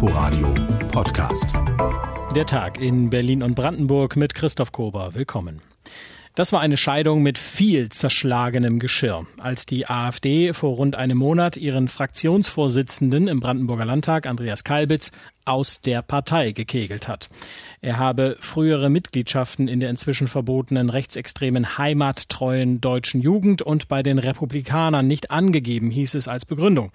Inforadio Podcast. Der Tag in Berlin und Brandenburg mit Christoph Kober. Willkommen. Das war eine Scheidung mit viel zerschlagenem Geschirr. Als die AfD vor rund einem Monat ihren Fraktionsvorsitzenden im Brandenburger Landtag, Andreas Kalbitz, aus der Partei gekegelt hat. Er habe frühere Mitgliedschaften in der inzwischen verbotenen rechtsextremen heimattreuen deutschen Jugend und bei den Republikanern nicht angegeben, hieß es als Begründung.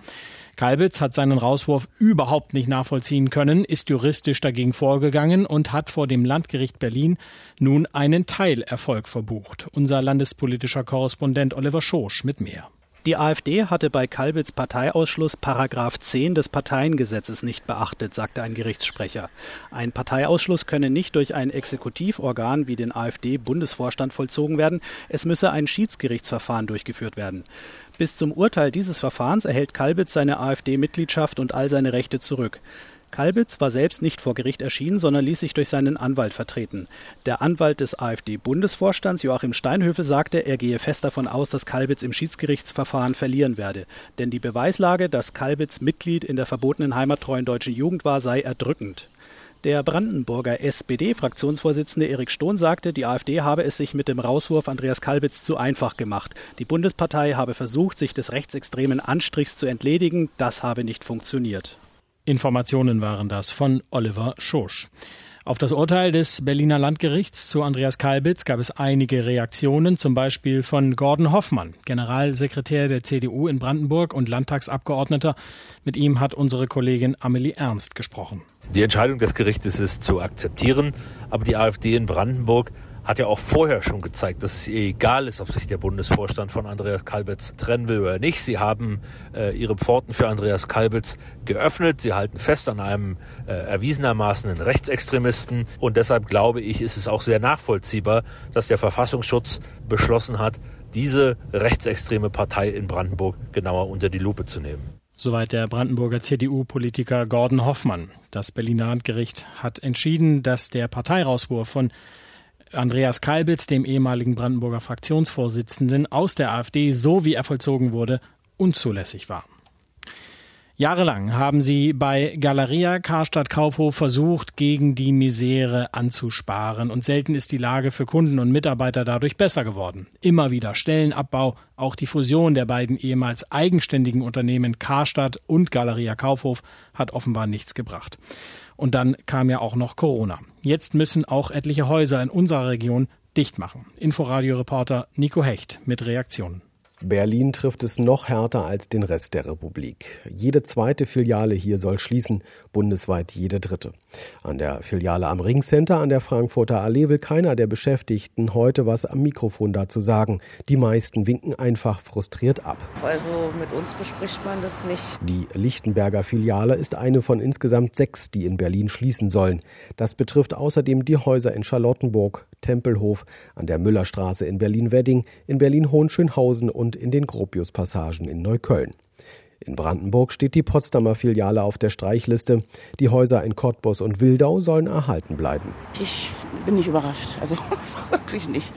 Kalbitz hat seinen Rauswurf überhaupt nicht nachvollziehen können, ist juristisch dagegen vorgegangen und hat vor dem Landgericht Berlin nun einen Teilerfolg verbucht. Unser landespolitischer Korrespondent Oliver Schosch mit mehr. Die AfD hatte bei Kalbitz Parteiausschluss Paragraph 10 des Parteiengesetzes nicht beachtet, sagte ein Gerichtssprecher. Ein Parteiausschluss könne nicht durch ein Exekutivorgan wie den AfD-Bundesvorstand vollzogen werden. Es müsse ein Schiedsgerichtsverfahren durchgeführt werden. Bis zum Urteil dieses Verfahrens erhält Kalbitz seine AfD-Mitgliedschaft und all seine Rechte zurück. Kalbitz war selbst nicht vor Gericht erschienen, sondern ließ sich durch seinen Anwalt vertreten. Der Anwalt des AfD-Bundesvorstands Joachim Steinhöfe sagte, er gehe fest davon aus, dass Kalbitz im Schiedsgerichtsverfahren verlieren werde. Denn die Beweislage, dass Kalbitz Mitglied in der verbotenen heimattreuen deutschen Jugend war, sei erdrückend. Der Brandenburger SPD-Fraktionsvorsitzende Erik Stohn sagte, die AfD habe es sich mit dem Rauswurf Andreas Kalbitz zu einfach gemacht. Die Bundespartei habe versucht, sich des rechtsextremen Anstrichs zu entledigen. Das habe nicht funktioniert. Informationen waren das von Oliver Schosch. Auf das Urteil des Berliner Landgerichts zu Andreas Kalbitz gab es einige Reaktionen, zum Beispiel von Gordon Hoffmann, Generalsekretär der CDU in Brandenburg und Landtagsabgeordneter. Mit ihm hat unsere Kollegin Amelie Ernst gesprochen. Die Entscheidung des Gerichtes ist zu akzeptieren, aber die AfD in Brandenburg hat ja auch vorher schon gezeigt, dass es ihr egal ist, ob sich der Bundesvorstand von Andreas Kalbitz trennen will oder nicht. Sie haben äh, ihre Pforten für Andreas Kalbitz geöffnet. Sie halten fest an einem äh, erwiesenermaßen Rechtsextremisten. Und deshalb glaube ich, ist es auch sehr nachvollziehbar, dass der Verfassungsschutz beschlossen hat, diese rechtsextreme Partei in Brandenburg genauer unter die Lupe zu nehmen. Soweit der Brandenburger CDU-Politiker Gordon Hoffmann. Das Berliner Landgericht hat entschieden, dass der Parteirauswurf von Andreas Kalbitz, dem ehemaligen Brandenburger Fraktionsvorsitzenden aus der AfD, so wie er vollzogen wurde, unzulässig war. Jahrelang haben sie bei Galeria Karstadt Kaufhof versucht, gegen die Misere anzusparen und selten ist die Lage für Kunden und Mitarbeiter dadurch besser geworden. Immer wieder Stellenabbau, auch die Fusion der beiden ehemals eigenständigen Unternehmen Karstadt und Galeria Kaufhof hat offenbar nichts gebracht. Und dann kam ja auch noch Corona. Jetzt müssen auch etliche Häuser in unserer Region dicht machen. Inforadio-Reporter Nico Hecht mit Reaktionen. Berlin trifft es noch härter als den Rest der Republik. Jede zweite Filiale hier soll schließen, bundesweit jede dritte. An der Filiale am Ringcenter an der Frankfurter Allee will keiner der Beschäftigten heute was am Mikrofon dazu sagen. Die meisten winken einfach frustriert ab. Also mit uns bespricht man das nicht. Die Lichtenberger Filiale ist eine von insgesamt sechs, die in Berlin schließen sollen. Das betrifft außerdem die Häuser in Charlottenburg, Tempelhof, an der Müllerstraße in Berlin-Wedding, in Berlin-Hohenschönhausen und in den Gropius-Passagen in Neukölln. In Brandenburg steht die Potsdamer Filiale auf der Streichliste. Die Häuser in Cottbus und Wildau sollen erhalten bleiben. Ich bin nicht überrascht, also wirklich nicht,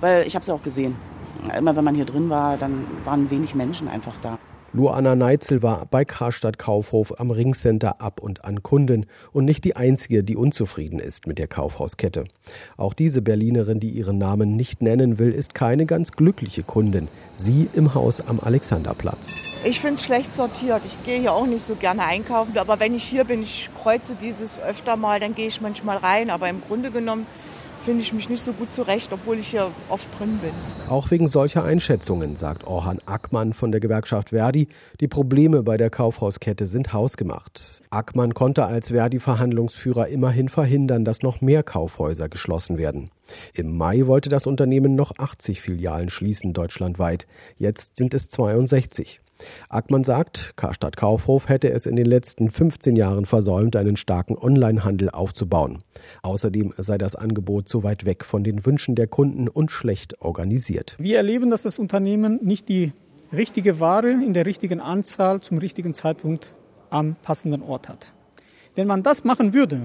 weil ich habe es auch gesehen. Immer wenn man hier drin war, dann waren wenig Menschen einfach da. Luana Neitzel war bei Karstadt Kaufhof am Ringcenter ab und an Kunden und nicht die einzige, die unzufrieden ist mit der Kaufhauskette. Auch diese Berlinerin, die ihren Namen nicht nennen will, ist keine ganz glückliche Kundin. Sie im Haus am Alexanderplatz. Ich finde es schlecht sortiert. Ich gehe hier auch nicht so gerne einkaufen, aber wenn ich hier bin, ich kreuze dieses öfter mal, dann gehe ich manchmal rein. Aber im Grunde genommen finde ich mich nicht so gut zurecht, obwohl ich hier oft drin bin. Auch wegen solcher Einschätzungen, sagt Orhan Ackmann von der Gewerkschaft Verdi, die Probleme bei der Kaufhauskette sind hausgemacht. Ackmann konnte als Verdi-Verhandlungsführer immerhin verhindern, dass noch mehr Kaufhäuser geschlossen werden. Im Mai wollte das Unternehmen noch 80 Filialen schließen deutschlandweit. Jetzt sind es 62. Ackmann sagt, Karstadt Kaufhof hätte es in den letzten 15 Jahren versäumt, einen starken Onlinehandel aufzubauen. Außerdem sei das Angebot zu weit weg von den Wünschen der Kunden und schlecht organisiert. Wir erleben, dass das Unternehmen nicht die richtige Ware in der richtigen Anzahl zum richtigen Zeitpunkt am passenden Ort hat. Wenn man das machen würde,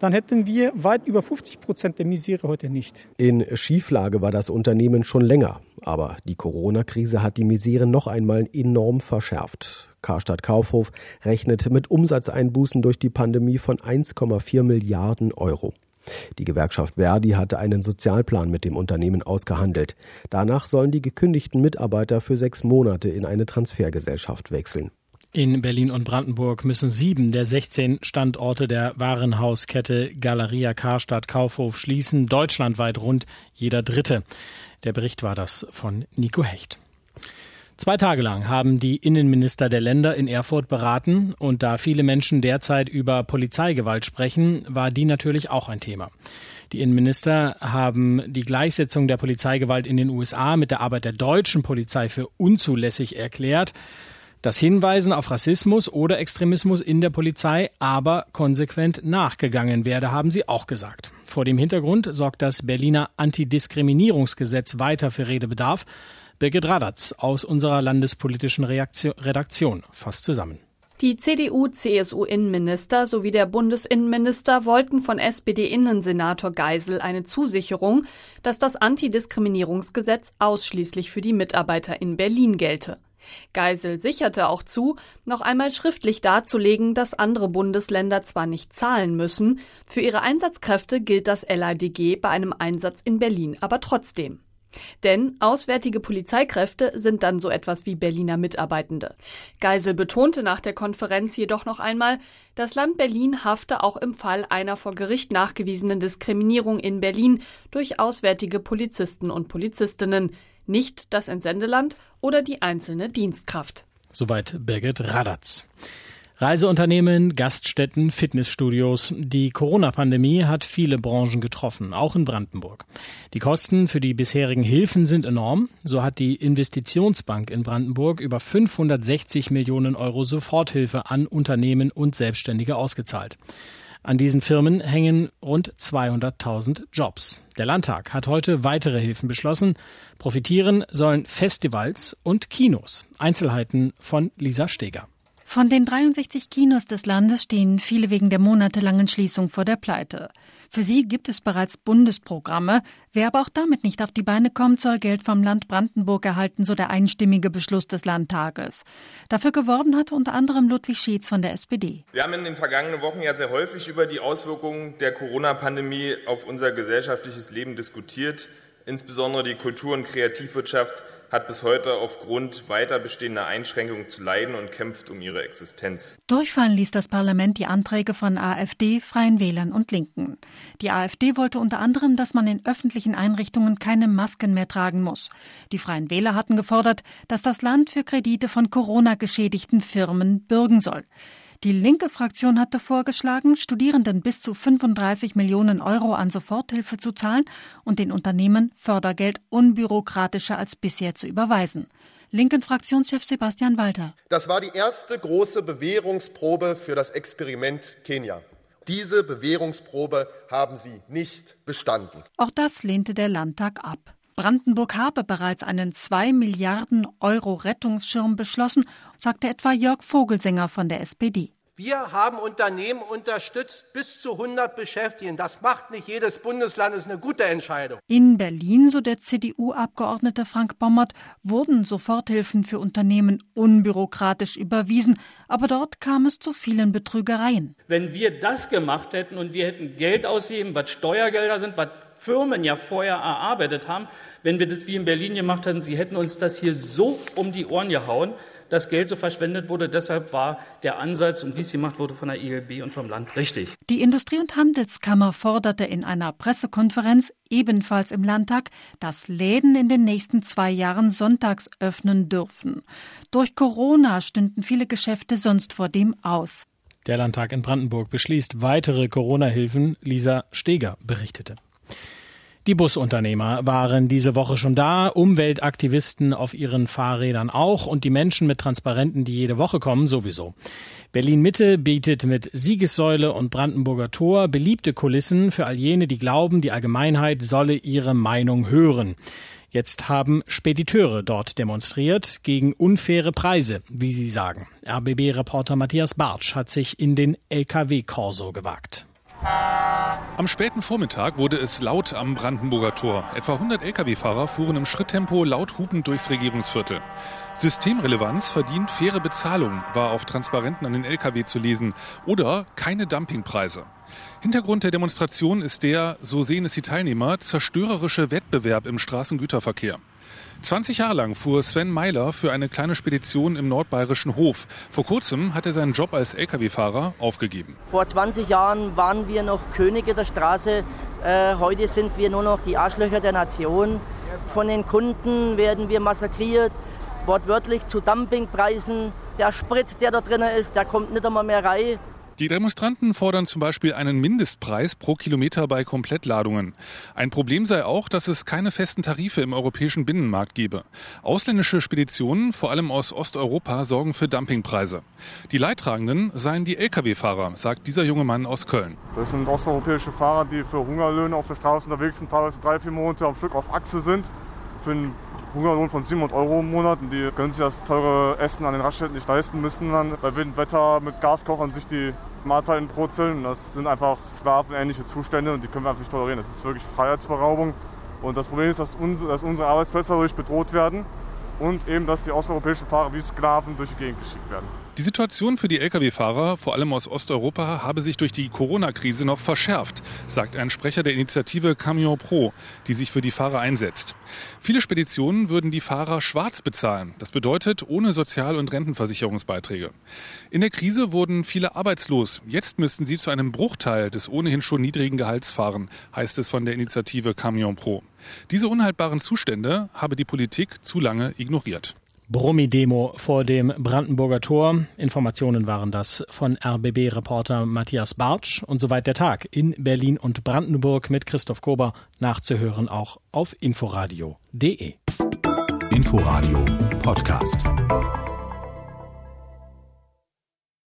dann hätten wir weit über 50 Prozent der Misere heute nicht. In Schieflage war das Unternehmen schon länger. Aber die Corona-Krise hat die Misere noch einmal enorm verschärft. Karstadt Kaufhof rechnet mit Umsatzeinbußen durch die Pandemie von 1,4 Milliarden Euro. Die Gewerkschaft Verdi hatte einen Sozialplan mit dem Unternehmen ausgehandelt. Danach sollen die gekündigten Mitarbeiter für sechs Monate in eine Transfergesellschaft wechseln. In Berlin und Brandenburg müssen sieben der 16 Standorte der Warenhauskette Galeria Karstadt Kaufhof schließen, deutschlandweit rund jeder dritte. Der Bericht war das von Nico Hecht. Zwei Tage lang haben die Innenminister der Länder in Erfurt beraten und da viele Menschen derzeit über Polizeigewalt sprechen, war die natürlich auch ein Thema. Die Innenminister haben die Gleichsetzung der Polizeigewalt in den USA mit der Arbeit der deutschen Polizei für unzulässig erklärt. Das Hinweisen auf Rassismus oder Extremismus in der Polizei aber konsequent nachgegangen werde, haben sie auch gesagt. Vor dem Hintergrund sorgt das Berliner Antidiskriminierungsgesetz weiter für Redebedarf. Birgit Radatz aus unserer landespolitischen Reaktion, Redaktion fasst zusammen. Die CDU-CSU-Innenminister sowie der Bundesinnenminister wollten von SPD-Innensenator Geisel eine Zusicherung, dass das Antidiskriminierungsgesetz ausschließlich für die Mitarbeiter in Berlin gelte. Geisel sicherte auch zu, noch einmal schriftlich darzulegen, dass andere Bundesländer zwar nicht zahlen müssen, für ihre Einsatzkräfte gilt das LADG bei einem Einsatz in Berlin aber trotzdem. Denn auswärtige Polizeikräfte sind dann so etwas wie Berliner Mitarbeitende. Geisel betonte nach der Konferenz jedoch noch einmal, das Land Berlin hafte auch im Fall einer vor Gericht nachgewiesenen Diskriminierung in Berlin durch auswärtige Polizisten und Polizistinnen, nicht das Entsendeland oder die einzelne Dienstkraft. Soweit Birgit Radatz. Reiseunternehmen, Gaststätten, Fitnessstudios. Die Corona-Pandemie hat viele Branchen getroffen, auch in Brandenburg. Die Kosten für die bisherigen Hilfen sind enorm. So hat die Investitionsbank in Brandenburg über 560 Millionen Euro Soforthilfe an Unternehmen und Selbstständige ausgezahlt. An diesen Firmen hängen rund 200.000 Jobs. Der Landtag hat heute weitere Hilfen beschlossen. Profitieren sollen Festivals und Kinos. Einzelheiten von Lisa Steger. Von den 63 Kinos des Landes stehen viele wegen der monatelangen Schließung vor der Pleite. Für sie gibt es bereits Bundesprogramme. Wer aber auch damit nicht auf die Beine kommt, soll Geld vom Land Brandenburg erhalten, so der einstimmige Beschluss des Landtages. Dafür geworben hat unter anderem Ludwig Schietz von der SPD. Wir haben in den vergangenen Wochen ja sehr häufig über die Auswirkungen der Corona-Pandemie auf unser gesellschaftliches Leben diskutiert. Insbesondere die Kultur- und Kreativwirtschaft hat bis heute aufgrund weiter bestehender Einschränkungen zu leiden und kämpft um ihre Existenz. Durchfallen ließ das Parlament die Anträge von AfD, Freien Wählern und Linken. Die AfD wollte unter anderem, dass man in öffentlichen Einrichtungen keine Masken mehr tragen muss. Die Freien Wähler hatten gefordert, dass das Land für Kredite von Corona geschädigten Firmen bürgen soll. Die linke Fraktion hatte vorgeschlagen, Studierenden bis zu 35 Millionen Euro an Soforthilfe zu zahlen und den Unternehmen Fördergeld unbürokratischer als bisher zu überweisen. Linken Fraktionschef Sebastian Walter. Das war die erste große Bewährungsprobe für das Experiment Kenia. Diese Bewährungsprobe haben sie nicht bestanden. Auch das lehnte der Landtag ab. Brandenburg habe bereits einen 2 Milliarden Euro Rettungsschirm beschlossen, sagte etwa Jörg Vogelsänger von der SPD. Wir haben Unternehmen unterstützt bis zu 100 Beschäftigten. Das macht nicht jedes Bundesland, das ist eine gute Entscheidung. In Berlin, so der CDU-Abgeordnete Frank Bommert, wurden Soforthilfen für Unternehmen unbürokratisch überwiesen, aber dort kam es zu vielen Betrügereien. Wenn wir das gemacht hätten und wir hätten Geld ausgeben, was Steuergelder sind, was Firmen ja vorher erarbeitet haben, wenn wir das wie in Berlin gemacht hätten, sie hätten uns das hier so um die Ohren gehauen, dass Geld so verschwendet wurde. Deshalb war der Ansatz und wie es gemacht wurde von der ILB und vom Land richtig. Die Industrie- und Handelskammer forderte in einer Pressekonferenz ebenfalls im Landtag, dass Läden in den nächsten zwei Jahren sonntags öffnen dürfen. Durch Corona stünden viele Geschäfte sonst vor dem aus. Der Landtag in Brandenburg beschließt weitere Corona-Hilfen. Lisa Steger berichtete. Die Busunternehmer waren diese Woche schon da, Umweltaktivisten auf ihren Fahrrädern auch und die Menschen mit Transparenten, die jede Woche kommen, sowieso. Berlin Mitte bietet mit Siegessäule und Brandenburger Tor beliebte Kulissen für all jene, die glauben, die Allgemeinheit solle ihre Meinung hören. Jetzt haben Spediteure dort demonstriert gegen unfaire Preise, wie sie sagen. RBB-Reporter Matthias Bartsch hat sich in den LKW-Korso gewagt. Am späten Vormittag wurde es laut am Brandenburger Tor. Etwa 100 Lkw-Fahrer fuhren im Schritttempo laut hupend durchs Regierungsviertel. Systemrelevanz verdient faire Bezahlung, war auf Transparenten an den Lkw zu lesen. Oder keine Dumpingpreise. Hintergrund der Demonstration ist der, so sehen es die Teilnehmer, zerstörerische Wettbewerb im Straßengüterverkehr. 20 Jahre lang fuhr Sven Meiler für eine kleine Spedition im nordbayerischen Hof. Vor kurzem hat er seinen Job als Lkw-Fahrer aufgegeben. Vor 20 Jahren waren wir noch Könige der Straße. Äh, heute sind wir nur noch die Arschlöcher der Nation. Von den Kunden werden wir massakriert, wortwörtlich zu Dumpingpreisen. Der Sprit, der da drin ist, der kommt nicht einmal mehr rein. Die Demonstranten fordern zum Beispiel einen Mindestpreis pro Kilometer bei Komplettladungen. Ein Problem sei auch, dass es keine festen Tarife im europäischen Binnenmarkt gebe. Ausländische Speditionen, vor allem aus Osteuropa, sorgen für Dumpingpreise. Die Leidtragenden seien die Lkw-Fahrer, sagt dieser junge Mann aus Köln. Das sind osteuropäische Fahrer, die für Hungerlöhne auf der Straße unterwegs sind, teilweise drei, vier Monate am Stück auf Achse sind. Für einen Hungerlohn von 700 Euro im Monat. Die können sich das teure Essen an den Raststätten nicht leisten, müssen dann bei Windwetter mit Gaskochern sich die Mahlzeiten brutzeln. Das sind einfach sklavenähnliche Zustände und die können wir einfach nicht tolerieren. Das ist wirklich Freiheitsberaubung. Und das Problem ist, dass, uns, dass unsere Arbeitsplätze dadurch bedroht werden und eben, dass die osteuropäischen Fahrer wie Sklaven durch die Gegend geschickt werden. Die Situation für die Lkw-Fahrer, vor allem aus Osteuropa, habe sich durch die Corona-Krise noch verschärft, sagt ein Sprecher der Initiative Camion Pro, die sich für die Fahrer einsetzt. Viele Speditionen würden die Fahrer schwarz bezahlen. Das bedeutet ohne Sozial- und Rentenversicherungsbeiträge. In der Krise wurden viele arbeitslos. Jetzt müssten sie zu einem Bruchteil des ohnehin schon niedrigen Gehalts fahren, heißt es von der Initiative Camion Pro. Diese unhaltbaren Zustände habe die Politik zu lange ignoriert. Brummi-Demo vor dem Brandenburger Tor. Informationen waren das von RBB-Reporter Matthias Bartsch. Und soweit der Tag in Berlin und Brandenburg mit Christoph Kober nachzuhören auch auf inforadio.de. Inforadio Podcast.